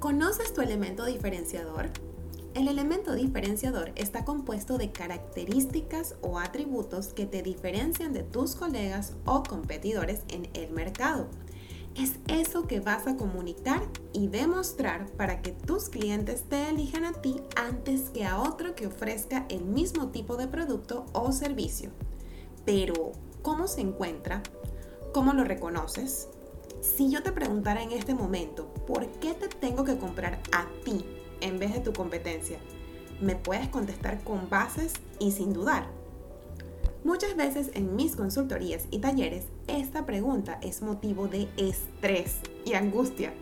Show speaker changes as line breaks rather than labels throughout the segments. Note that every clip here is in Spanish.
¿Conoces tu elemento diferenciador? El elemento diferenciador está compuesto de características o atributos que te diferencian de tus colegas o competidores en el mercado. Es eso que vas a comunicar y demostrar para que tus clientes te elijan a ti antes que a otro que ofrezca el mismo tipo de producto o servicio. Pero, ¿cómo se encuentra? ¿Cómo lo reconoces? Si yo te preguntara en este momento, ¿por qué te que comprar a ti en vez de tu competencia? Me puedes contestar con bases y sin dudar. Muchas veces en mis consultorías y talleres esta pregunta es motivo de estrés y angustia.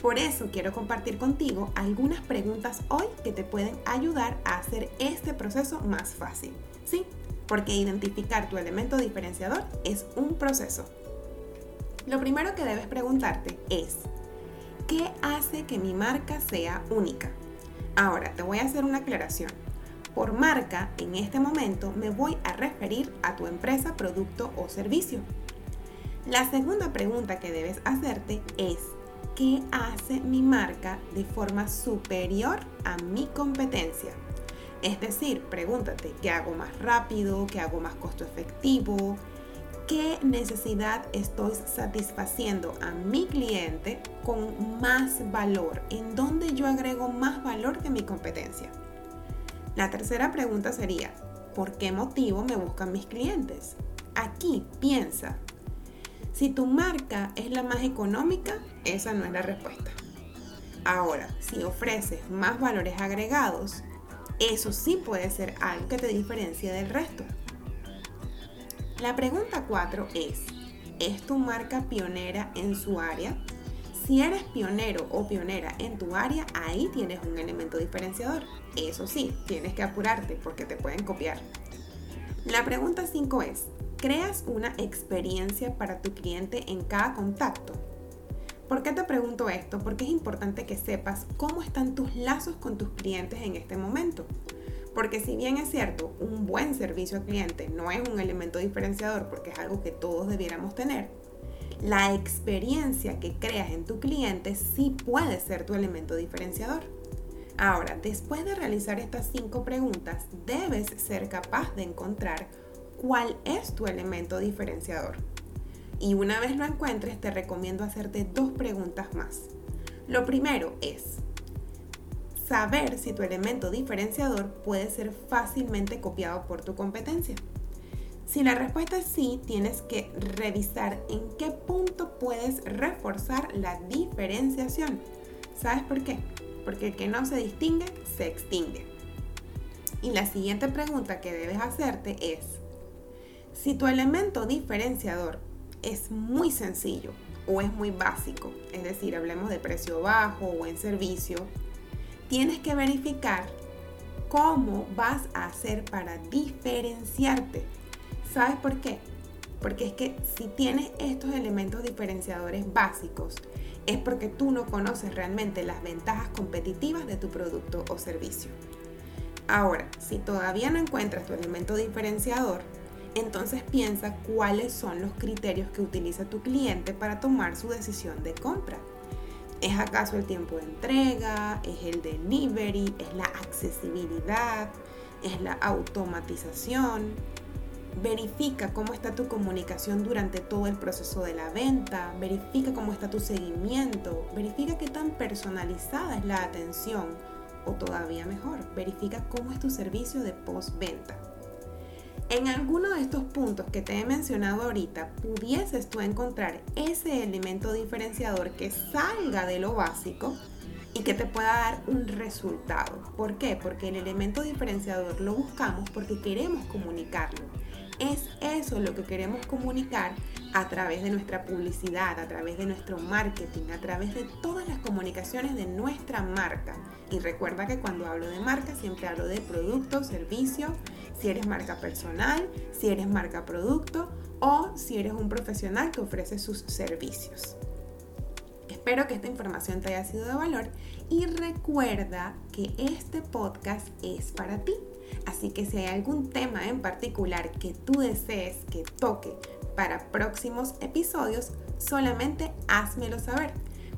Por eso quiero compartir contigo algunas preguntas hoy que te pueden ayudar a hacer este proceso más fácil. Sí, porque identificar tu elemento diferenciador es un proceso. Lo primero que debes preguntarte es, ¿qué hace que mi marca sea única? Ahora, te voy a hacer una aclaración. Por marca, en este momento me voy a referir a tu empresa, producto o servicio. La segunda pregunta que debes hacerte es, ¿qué hace mi marca de forma superior a mi competencia? Es decir, pregúntate, ¿qué hago más rápido? ¿Qué hago más costo efectivo? Qué necesidad estoy satisfaciendo a mi cliente con más valor, en dónde yo agrego más valor que mi competencia. La tercera pregunta sería, ¿por qué motivo me buscan mis clientes? Aquí piensa, si tu marca es la más económica, esa no es la respuesta. Ahora, si ofreces más valores agregados, eso sí puede ser algo que te diferencie del resto. La pregunta 4 es, ¿es tu marca pionera en su área? Si eres pionero o pionera en tu área, ahí tienes un elemento diferenciador. Eso sí, tienes que apurarte porque te pueden copiar. La pregunta 5 es, ¿creas una experiencia para tu cliente en cada contacto? ¿Por qué te pregunto esto? Porque es importante que sepas cómo están tus lazos con tus clientes en este momento. Porque si bien es cierto, un buen servicio al cliente no es un elemento diferenciador porque es algo que todos debiéramos tener, la experiencia que creas en tu cliente sí puede ser tu elemento diferenciador. Ahora, después de realizar estas cinco preguntas, debes ser capaz de encontrar cuál es tu elemento diferenciador. Y una vez lo encuentres, te recomiendo hacerte dos preguntas más. Lo primero es, saber si tu elemento diferenciador puede ser fácilmente copiado por tu competencia. Si la respuesta es sí, tienes que revisar en qué punto puedes reforzar la diferenciación. ¿Sabes por qué? Porque el que no se distingue, se extingue. Y la siguiente pregunta que debes hacerte es, si tu elemento diferenciador es muy sencillo o es muy básico, es decir, hablemos de precio bajo o en servicio, tienes que verificar cómo vas a hacer para diferenciarte. ¿Sabes por qué? Porque es que si tienes estos elementos diferenciadores básicos, es porque tú no conoces realmente las ventajas competitivas de tu producto o servicio. Ahora, si todavía no encuentras tu elemento diferenciador, entonces piensa cuáles son los criterios que utiliza tu cliente para tomar su decisión de compra. ¿Es acaso el tiempo de entrega? ¿Es el delivery? ¿Es la accesibilidad? ¿Es la automatización? Verifica cómo está tu comunicación durante todo el proceso de la venta. Verifica cómo está tu seguimiento. Verifica qué tan personalizada es la atención. O todavía mejor, verifica cómo es tu servicio de postventa. En alguno de estos puntos que te he mencionado ahorita, pudieses tú encontrar ese elemento diferenciador que salga de lo básico y que te pueda dar un resultado. ¿Por qué? Porque el elemento diferenciador lo buscamos porque queremos comunicarlo. Es eso lo que queremos comunicar a través de nuestra publicidad, a través de nuestro marketing, a través de todas las comunicaciones de nuestra marca. Y recuerda que cuando hablo de marca siempre hablo de producto, servicio, si eres marca personal, si eres marca producto o si eres un profesional que ofrece sus servicios. Espero que esta información te haya sido de valor y recuerda que este podcast es para ti. Así que si hay algún tema en particular que tú desees que toque para próximos episodios, solamente házmelo saber.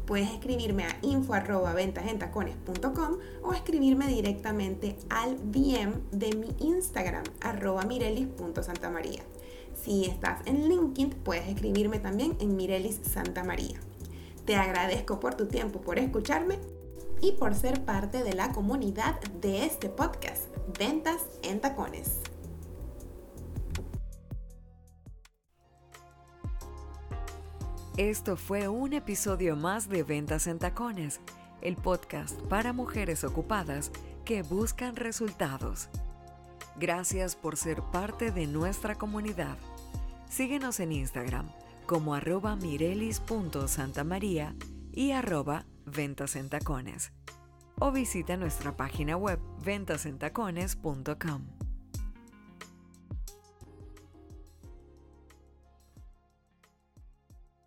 Puedes escribirme a info.ventasentacones.com o escribirme directamente al DM de mi Instagram, arroba mirelis.santamaría. Si estás en LinkedIn, puedes escribirme también en Mirelis Santa María. Te agradezco por tu tiempo, por escucharme y por ser parte de la comunidad de este podcast, Ventas en Tacones.
Esto fue un episodio más de Ventas en Tacones, el podcast para mujeres ocupadas que buscan resultados. Gracias por ser parte de nuestra comunidad. Síguenos en Instagram como arroba mirelis.santamaría y arroba ventas en tacones. O visita nuestra página web ventasentacones.com.